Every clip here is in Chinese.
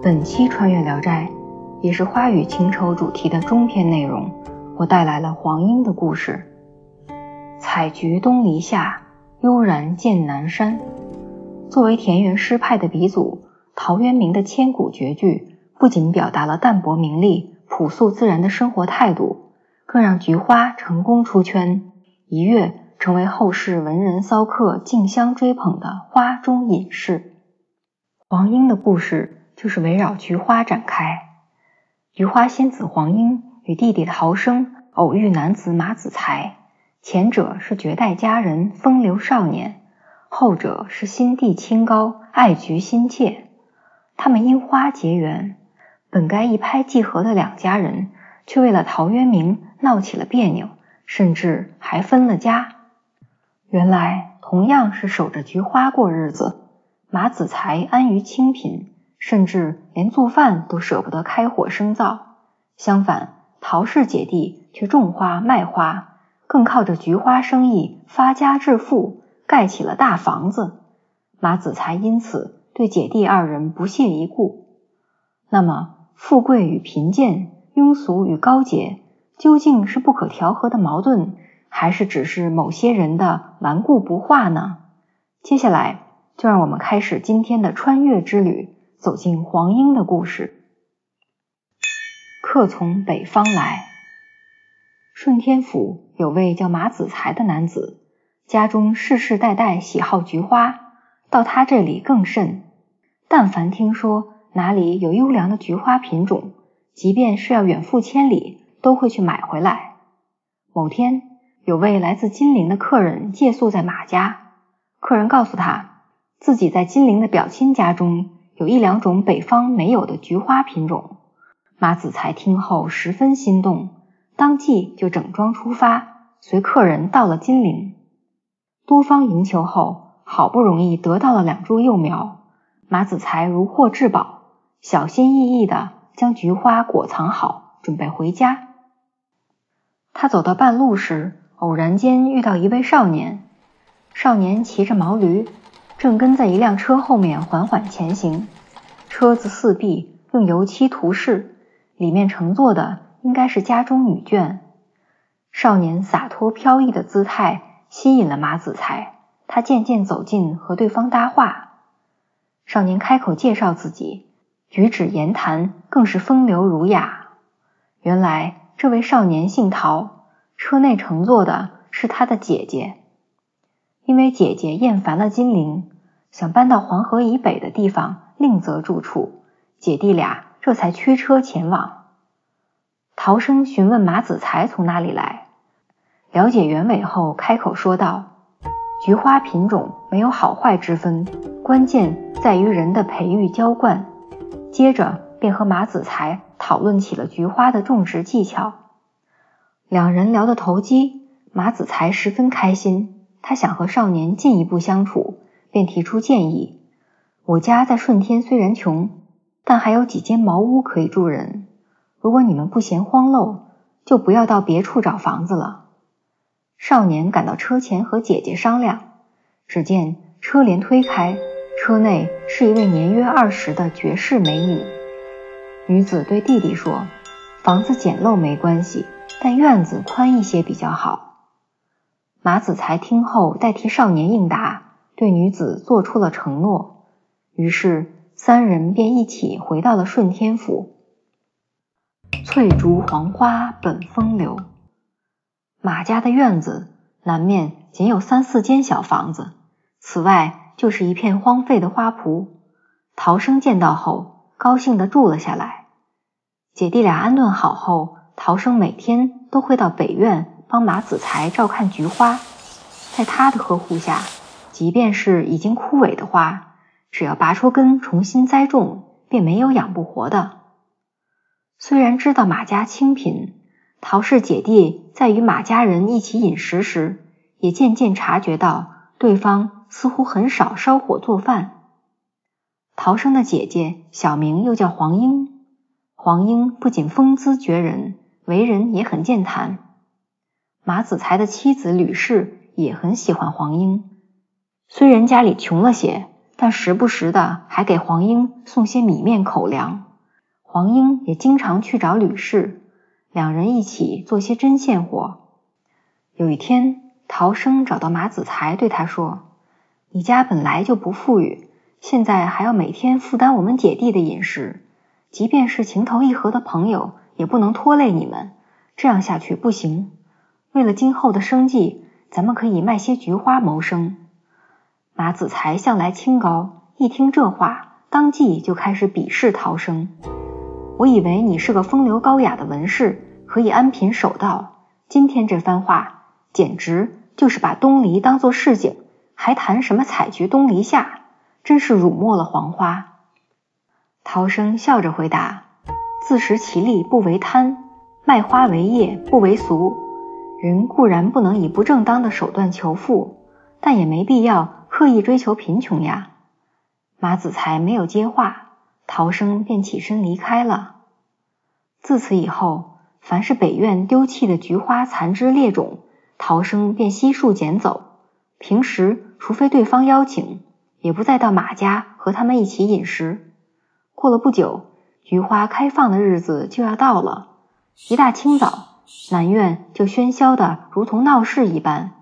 本期穿越聊斋，也是花语情仇主题的中篇内容。我带来了黄莺的故事。采菊东篱下，悠然见南山。作为田园诗派的鼻祖，陶渊明的千古绝句，不仅表达了淡泊名利、朴素自然的生活态度，更让菊花成功出圈，一跃成为后世文人骚客竞相追捧的花中隐士。黄莺的故事。就是围绕菊花展开。菊花仙子黄莺与弟弟陶生偶遇男子马子才，前者是绝代佳人，风流少年；后者是心地清高，爱菊心切。他们因花结缘，本该一拍即合的两家人，却为了陶渊明闹起了别扭，甚至还分了家。原来，同样是守着菊花过日子，马子才安于清贫。甚至连做饭都舍不得开火生灶，相反，陶氏姐弟却种花卖花，更靠着菊花生意发家致富，盖起了大房子。马子才因此对姐弟二人不屑一顾。那么，富贵与贫贱，庸俗与高洁，究竟是不可调和的矛盾，还是只是某些人的顽固不化呢？接下来，就让我们开始今天的穿越之旅。走进黄莺的故事。客从北方来，顺天府有位叫马子才的男子，家中世世代代喜好菊花，到他这里更甚。但凡听说哪里有优良的菊花品种，即便是要远赴千里，都会去买回来。某天，有位来自金陵的客人借宿在马家，客人告诉他，自己在金陵的表亲家中。有一两种北方没有的菊花品种，马子才听后十分心动，当即就整装出发，随客人到了金陵。多方营求后，好不容易得到了两株幼苗，马子才如获至宝，小心翼翼地将菊花裹藏好，准备回家。他走到半路时，偶然间遇到一位少年，少年骑着毛驴。正跟在一辆车后面缓缓前行，车子四壁用油漆涂饰，里面乘坐的应该是家中女眷。少年洒脱飘逸的姿态吸引了马子才，他渐渐走近和对方搭话。少年开口介绍自己，举止言谈更是风流儒雅。原来这位少年姓陶，车内乘坐的是他的姐姐。因为姐姐厌烦了金陵。想搬到黄河以北的地方另择住处，姐弟俩这才驱车前往。陶生询问马子才从哪里来，了解原委后，开口说道：“菊花品种没有好坏之分，关键在于人的培育浇灌。”接着便和马子才讨论起了菊花的种植技巧。两人聊得投机，马子才十分开心，他想和少年进一步相处。便提出建议：“我家在顺天虽然穷，但还有几间茅屋可以住人。如果你们不嫌荒陋，就不要到别处找房子了。”少年赶到车前和姐姐商量，只见车帘推开，车内是一位年约二十的绝世美女。女子对弟弟说：“房子简陋没关系，但院子宽一些比较好。”马子才听后代替少年应答。对女子做出了承诺，于是三人便一起回到了顺天府。翠竹黄花本风流，马家的院子南面仅有三四间小房子，此外就是一片荒废的花圃。陶生见到后，高兴地住了下来。姐弟俩安顿好后，陶生每天都会到北院帮马子才照看菊花，在他的呵护下。即便是已经枯萎的花，只要拔出根重新栽种，便没有养不活的。虽然知道马家清贫，陶氏姐弟在与马家人一起饮食时，也渐渐察觉到对方似乎很少烧火做饭。陶生的姐姐小名又叫黄莺，黄莺不仅风姿绝人，为人也很健谈。马子才的妻子吕氏也很喜欢黄莺。虽然家里穷了些，但时不时的还给黄英送些米面口粮。黄英也经常去找吕氏，两人一起做些针线活。有一天，陶生找到马子才，对他说：“你家本来就不富裕，现在还要每天负担我们姐弟的饮食，即便是情投意合的朋友，也不能拖累你们。这样下去不行。为了今后的生计，咱们可以卖些菊花谋生。”马子才向来清高，一听这话，当即就开始鄙视陶生。我以为你是个风流高雅的文士，可以安贫守道。今天这番话，简直就是把东篱当做市井，还谈什么采菊东篱下，真是辱没了黄花。陶生笑着回答：“自食其力不为贪，卖花为业不为俗。人固然不能以不正当的手段求富，但也没必要刻意追求贫穷呀。”马子才没有接话。陶生便起身离开了。自此以后，凡是北院丢弃的菊花残枝裂种，陶生便悉数捡走。平时除非对方邀请，也不再到马家和他们一起饮食。过了不久，菊花开放的日子就要到了。一大清早，南院就喧嚣的如同闹市一般。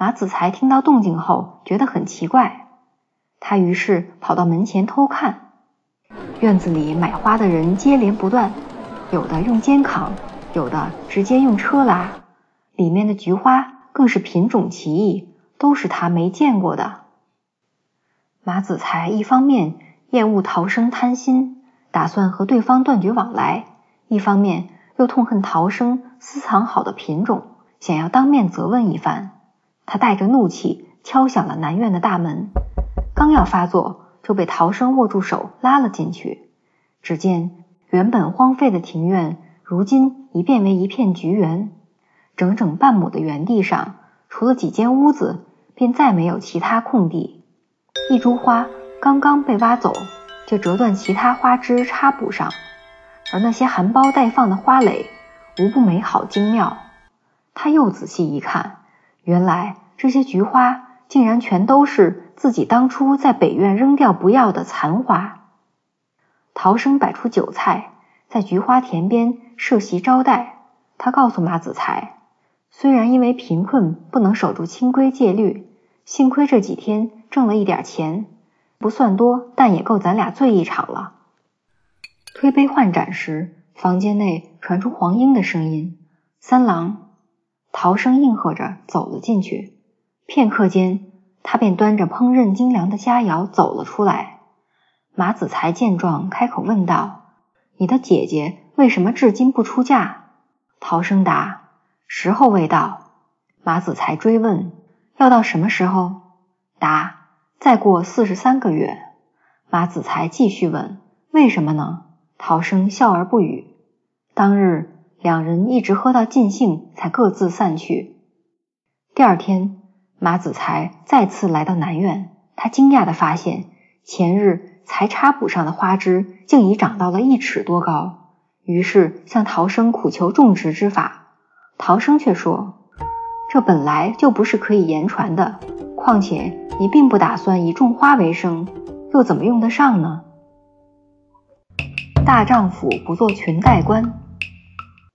马子才听到动静后，觉得很奇怪，他于是跑到门前偷看。院子里买花的人接连不断，有的用肩扛，有的直接用车拉。里面的菊花更是品种奇异，都是他没见过的。马子才一方面厌恶陶生贪心，打算和对方断绝往来；一方面又痛恨陶生私藏好的品种，想要当面责问一番。他带着怒气敲响了南院的大门，刚要发作。就被陶生握住手拉了进去。只见原本荒废的庭院，如今已变为一片菊园。整整半亩的园地上，除了几间屋子，便再没有其他空地。一株花刚刚被挖走，就折断其他花枝插补上，而那些含苞待放的花蕾，无不美好精妙。他又仔细一看，原来这些菊花。竟然全都是自己当初在北院扔掉不要的残花。陶生摆出酒菜，在菊花田边设席招待。他告诉马子才，虽然因为贫困不能守住清规戒律，幸亏这几天挣了一点钱，不算多，但也够咱俩醉一场了。推杯换盏时，房间内传出黄英的声音：“三郎。”陶生应和着走了进去。片刻间，他便端着烹饪精良的佳肴走了出来。马子才见状，开口问道：“你的姐姐为什么至今不出嫁？”陶生答：“时候未到。”马子才追问：“要到什么时候？”答：“再过四十三个月。”马子才继续问：“为什么呢？”陶生笑而不语。当日两人一直喝到尽兴，才各自散去。第二天。马子才再次来到南院，他惊讶地发现，前日才插补上的花枝竟已长到了一尺多高。于是向陶生苦求种植之法，陶生却说：“这本来就不是可以言传的，况且你并不打算以种花为生，又怎么用得上呢？”大丈夫不做裙带关。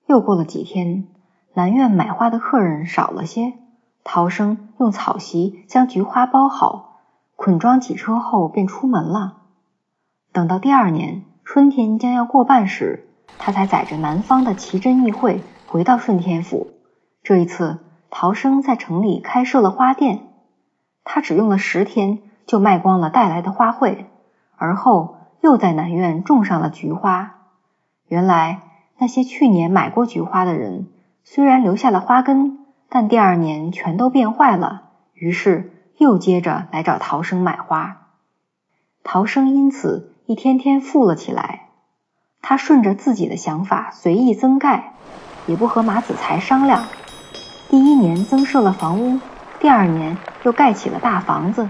又过了几天，南院买花的客人少了些。陶生用草席将菊花包好，捆装起车后便出门了。等到第二年春天将要过半时，他才载着南方的奇珍异卉回到顺天府。这一次，陶生在城里开设了花店，他只用了十天就卖光了带来的花卉，而后又在南院种上了菊花。原来那些去年买过菊花的人，虽然留下了花根。但第二年全都变坏了，于是又接着来找陶生买花。陶生因此一天天富了起来。他顺着自己的想法随意增盖，也不和马子才商量。第一年增设了房屋，第二年又盖起了大房子。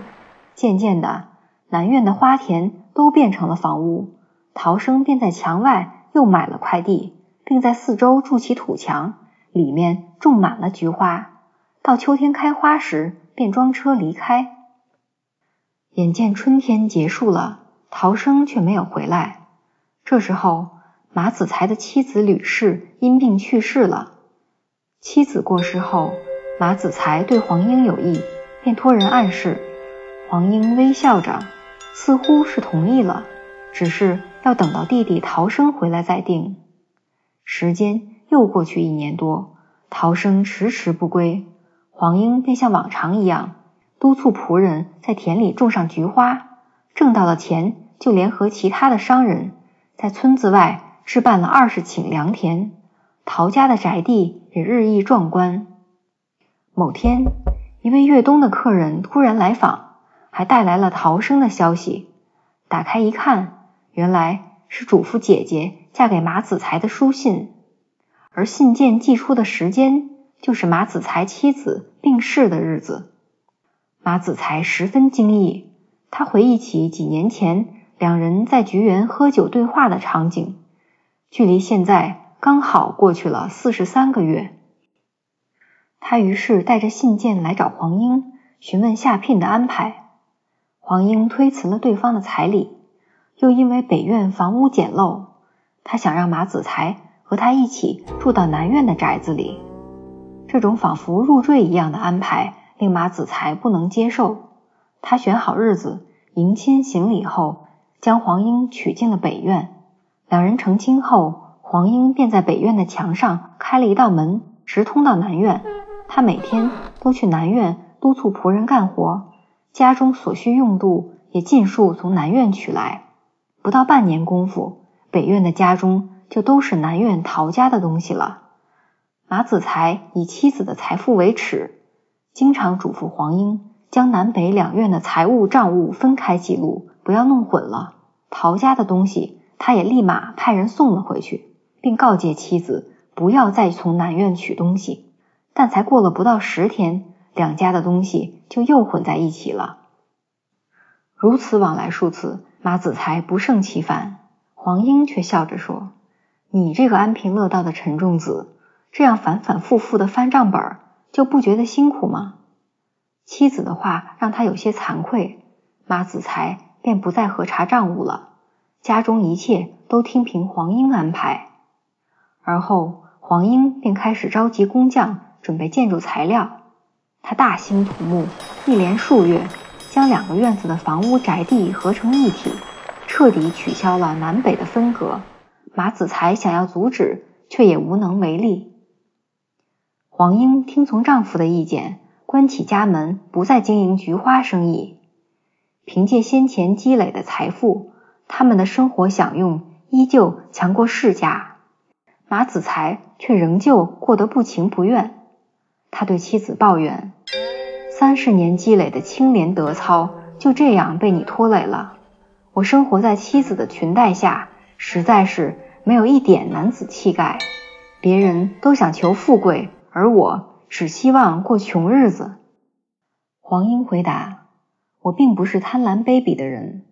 渐渐的，南院的花田都变成了房屋。陶生便在墙外又买了块地，并在四周筑起土墙。里面种满了菊花，到秋天开花时便装车离开。眼见春天结束了，陶生却没有回来。这时候，马子才的妻子吕氏因病去世了。妻子过世后，马子才对黄英有意，便托人暗示。黄英微笑着，似乎是同意了，只是要等到弟弟逃生回来再定。时间又过去一年多，陶生迟迟不归，黄英便像往常一样，督促仆人在田里种上菊花，挣到了钱，就联合其他的商人，在村子外置办了二十顷良田，陶家的宅地也日益壮观。某天，一位越冬的客人突然来访。还带来了逃生的消息。打开一看，原来是嘱咐姐姐嫁给马子才的书信，而信件寄出的时间就是马子才妻子病逝的日子。马子才十分惊异，他回忆起几年前两人在菊园喝酒对话的场景，距离现在刚好过去了四十三个月。他于是带着信件来找黄英，询问下聘的安排。黄英推辞了对方的彩礼，又因为北院房屋简陋，他想让马子才和他一起住到南院的宅子里。这种仿佛入赘一样的安排令马子才不能接受。他选好日子，迎亲行礼后，将黄英娶进了北院。两人成亲后，黄英便在北院的墙上开了一道门，直通到南院。他每天都去南院督促仆人干活。家中所需用度也尽数从南院取来，不到半年功夫，北院的家中就都是南院陶家的东西了。马子才以妻子的财富为耻，经常嘱咐黄英将南北两院的财务账务分开记录，不要弄混了。陶家的东西，他也立马派人送了回去，并告诫妻子不要再从南院取东西。但才过了不到十天。两家的东西就又混在一起了。如此往来数次，马子才不胜其烦。黄英却笑着说：“你这个安贫乐道的陈仲子，这样反反复复的翻账本，就不觉得辛苦吗？”妻子的话让他有些惭愧，马子才便不再核查账务了，家中一切都听凭黄英安排。而后，黄英便开始召集工匠，准备建筑材料。他大兴土木，一连数月，将两个院子的房屋宅地合成一体，彻底取消了南北的分隔。马子才想要阻止，却也无能为力。黄英听从丈夫的意见，关起家门，不再经营菊花生意。凭借先前积累的财富，他们的生活享用依旧强过世家。马子才却仍旧过得不情不愿。他对妻子抱怨：“三十年积累的清廉德操就这样被你拖累了。我生活在妻子的裙带下，实在是没有一点男子气概。别人都想求富贵，而我只希望过穷日子。”黄英回答：“我并不是贪婪卑鄙的人，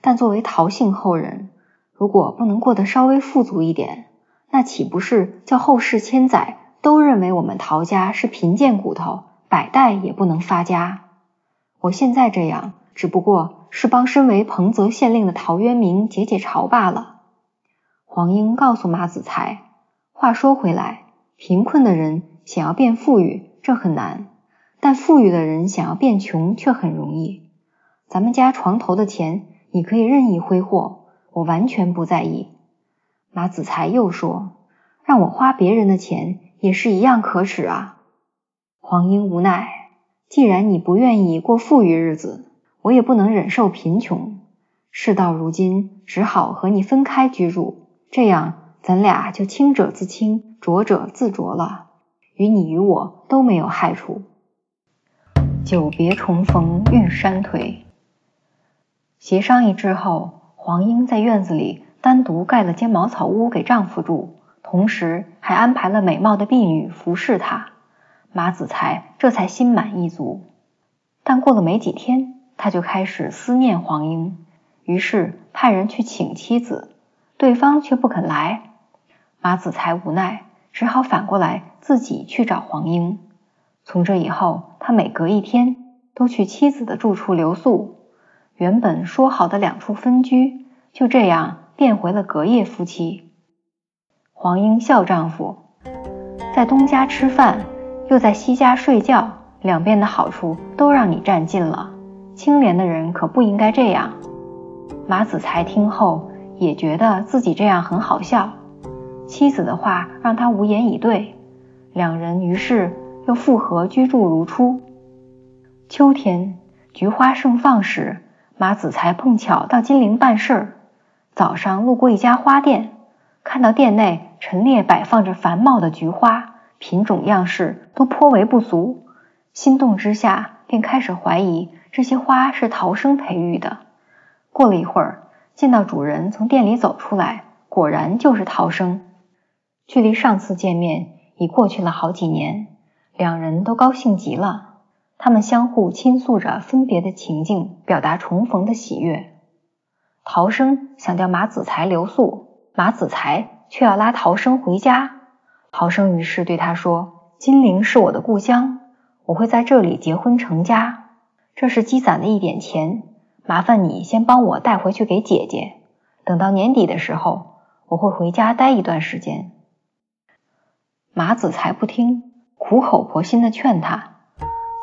但作为陶姓后人，如果不能过得稍微富足一点，那岂不是叫后世千载？”都认为我们陶家是贫贱骨头，百代也不能发家。我现在这样，只不过是帮身为彭泽县令的陶渊明解解愁罢了。黄英告诉马子才：“话说回来，贫困的人想要变富裕，这很难；但富裕的人想要变穷，却很容易。咱们家床头的钱，你可以任意挥霍，我完全不在意。”马子才又说：“让我花别人的钱。”也是一样可耻啊！黄英无奈，既然你不愿意过富裕日子，我也不能忍受贫穷。事到如今，只好和你分开居住，这样咱俩就清者自清，浊者自浊了，与你与我都没有害处。久别重逢玉山推。协商一致后，黄英在院子里单独盖了间茅草屋给丈夫住。同时还安排了美貌的婢女服侍他，马子才这才心满意足。但过了没几天，他就开始思念黄英，于是派人去请妻子，对方却不肯来。马子才无奈，只好反过来自己去找黄英。从这以后，他每隔一天都去妻子的住处留宿。原本说好的两处分居，就这样变回了隔夜夫妻。黄英笑丈夫，在东家吃饭，又在西家睡觉，两边的好处都让你占尽了。清廉的人可不应该这样。马子才听后也觉得自己这样很好笑，妻子的话让他无言以对。两人于是又复合居住如初。秋天菊花盛放时，马子才碰巧到金陵办事儿，早上路过一家花店，看到店内陈列摆放着繁茂的菊花，品种样式都颇为不俗，心动之下便开始怀疑这些花是陶生培育的。过了一会儿，见到主人从店里走出来，果然就是陶生。距离上次见面已过去了好几年，两人都高兴极了。他们相互倾诉着分别的情境，表达重逢的喜悦。陶生想叫马子才留宿，马子才却要拉陶生回家。陶生于是对他说：“金陵是我的故乡，我会在这里结婚成家。这是积攒的一点钱，麻烦你先帮我带回去给姐姐。等到年底的时候，我会回家待一段时间。”马子才不听，苦口婆心的劝他。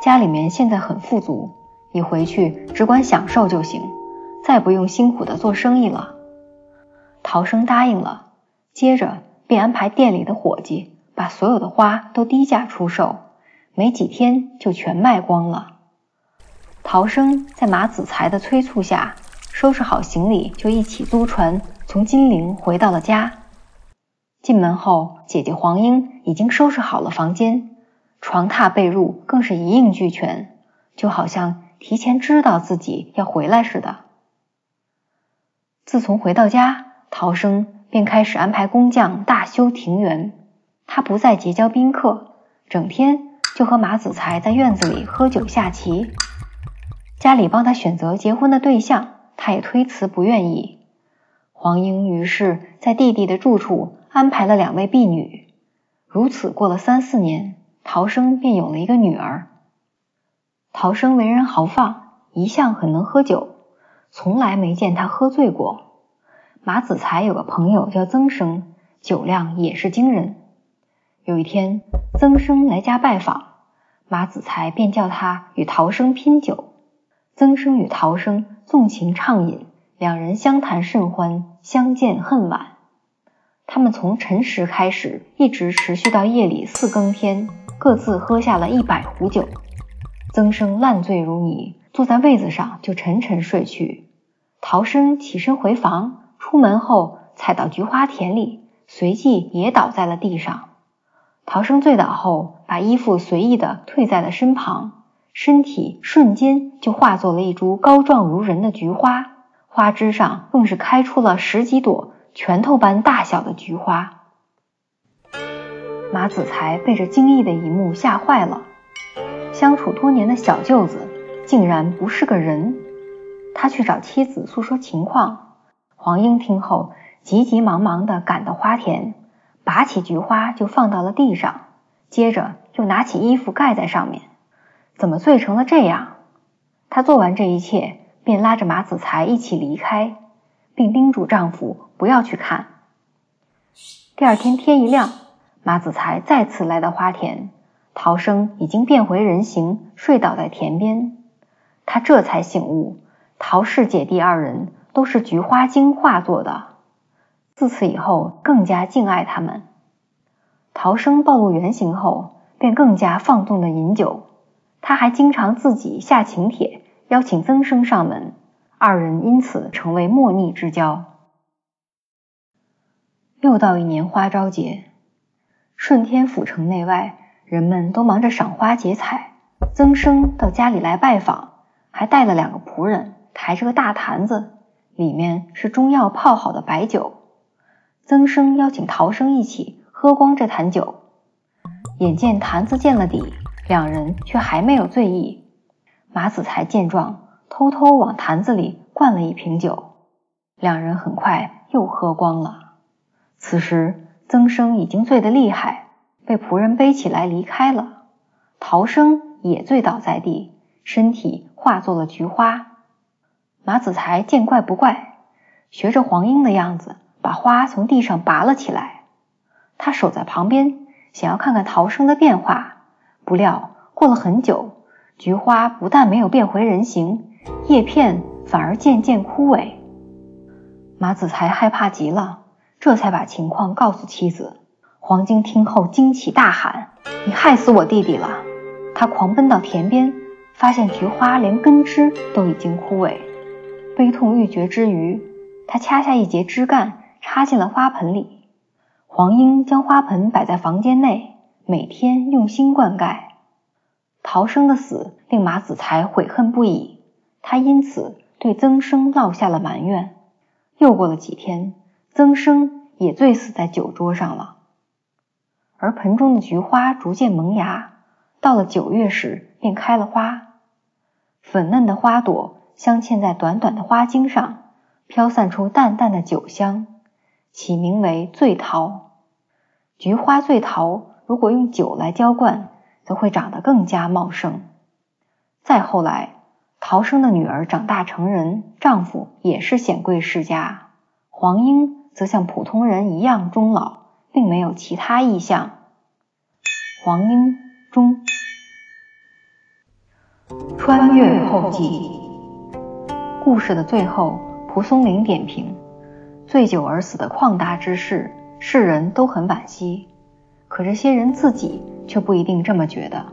家里面现在很富足，你回去只管享受就行，再不用辛苦的做生意了。陶生答应了，接着便安排店里的伙计把所有的花都低价出售，没几天就全卖光了。陶生在马子才的催促下，收拾好行李，就一起租船从金陵回到了家。进门后，姐姐黄英已经收拾好了房间。床榻被褥更是一应俱全，就好像提前知道自己要回来似的。自从回到家，陶生便开始安排工匠大修庭园。他不再结交宾客，整天就和马子才在院子里喝酒下棋。家里帮他选择结婚的对象，他也推辞不愿意。黄英于是在弟弟的住处安排了两位婢女。如此过了三四年。陶生便有了一个女儿。陶生为人豪放，一向很能喝酒，从来没见他喝醉过。马子才有个朋友叫曾生，酒量也是惊人。有一天，曾生来家拜访，马子才便叫他与陶生拼酒。曾生与陶生纵情畅饮，两人相谈甚欢，相见恨晚。他们从辰时开始，一直持续到夜里四更天。各自喝下了一百壶酒，曾生烂醉如泥，坐在位子上就沉沉睡去。陶生起身回房，出门后踩到菊花田里，随即也倒在了地上。陶生醉倒后，把衣服随意的褪在了身旁，身体瞬间就化作了一株高壮如人的菊花，花枝上更是开出了十几朵拳头般大小的菊花。马子才被这惊异的一幕吓坏了，相处多年的小舅子竟然不是个人。他去找妻子诉说情况，黄英听后急急忙忙地赶到花田，拔起菊花就放到了地上，接着又拿起衣服盖在上面。怎么醉成了这样？她做完这一切，便拉着马子才一起离开，并叮嘱丈夫不要去看。第二天天一亮。马子才再次来到花田，陶生已经变回人形，睡倒在田边。他这才醒悟，陶氏姐弟二人都是菊花精化作的。自此以后，更加敬爱他们。陶生暴露原形后，便更加放纵的饮酒。他还经常自己下请帖，邀请曾生上门，二人因此成为莫逆之交。又到一年花朝节。顺天府城内外，人们都忙着赏花结彩。曾生到家里来拜访，还带了两个仆人，抬着个大坛子，里面是中药泡好的白酒。曾生邀请陶生一起喝光这坛酒。眼见坛子见了底，两人却还没有醉意。马子才见状，偷偷往坛子里灌了一瓶酒，两人很快又喝光了。此时。曾生已经醉得厉害，被仆人背起来离开了。陶生也醉倒在地，身体化作了菊花。马子才见怪不怪，学着黄莺的样子，把花从地上拔了起来。他守在旁边，想要看看逃生的变化。不料过了很久，菊花不但没有变回人形，叶片反而渐渐枯萎。马子才害怕极了，这才把情况告诉妻子。黄金听后惊奇大喊：“你害死我弟弟了！”他狂奔到田边，发现菊花连根枝都已经枯萎。悲痛欲绝之余，他掐下一截枝干，插进了花盆里。黄莺将花盆摆在房间内，每天用心灌溉。陶生的死令马子才悔恨不已，他因此对曾生落下了埋怨。又过了几天，曾生也醉死在酒桌上了。而盆中的菊花逐渐萌芽，到了九月时便开了花。粉嫩的花朵镶嵌在短短的花茎上，飘散出淡淡的酒香，起名为醉桃。菊花醉桃如果用酒来浇灌，则会长得更加茂盛。再后来。陶生的女儿长大成人，丈夫也是显贵世家。黄莺则像普通人一样终老，并没有其他意象。黄莺终。穿越后记。故事的最后，蒲松龄点评：醉酒而死的旷达之事，世人都很惋惜，可这些人自己却不一定这么觉得。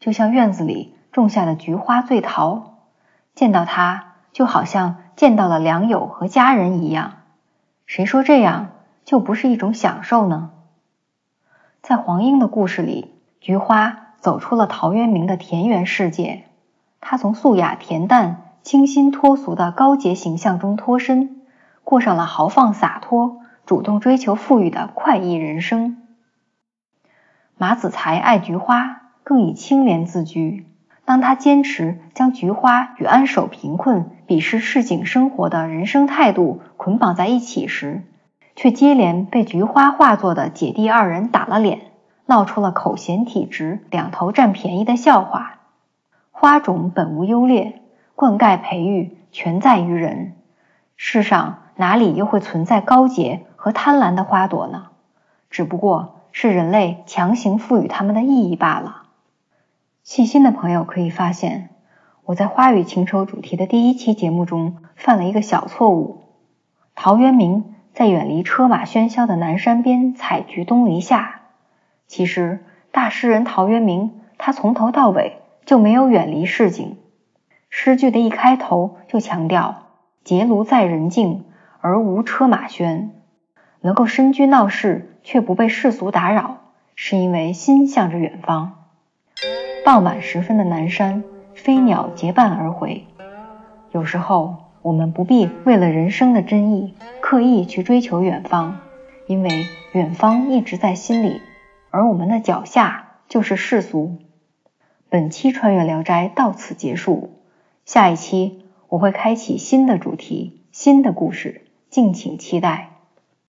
就像院子里。种下的菊花醉桃，见到它就好像见到了良友和家人一样。谁说这样就不是一种享受呢？在黄莺的故事里，菊花走出了陶渊明的田园世界，他从素雅恬淡、清新脱俗的高洁形象中脱身，过上了豪放洒脱、主动追求富裕的快意人生。马子才爱菊花，更以清廉自居。当他坚持将菊花与安守贫困、鄙视市井生活的人生态度捆绑在一起时，却接连被菊花化作的姐弟二人打了脸，闹出了口嫌体直、两头占便宜的笑话。花种本无优劣，灌溉培育全在于人。世上哪里又会存在高洁和贪婪的花朵呢？只不过是人类强行赋予它们的意义罢了。细心的朋友可以发现，我在花语情仇主题的第一期节目中犯了一个小错误。陶渊明在远离车马喧嚣的南山边采菊东篱下，其实大诗人陶渊明他从头到尾就没有远离市井。诗句的一开头就强调“结庐在人境，而无车马喧”，能够身居闹市却不被世俗打扰，是因为心向着远方。傍晚时分的南山，飞鸟结伴而回。有时候，我们不必为了人生的真意刻意去追求远方，因为远方一直在心里，而我们的脚下就是世俗。本期穿越聊斋到此结束，下一期我会开启新的主题、新的故事，敬请期待。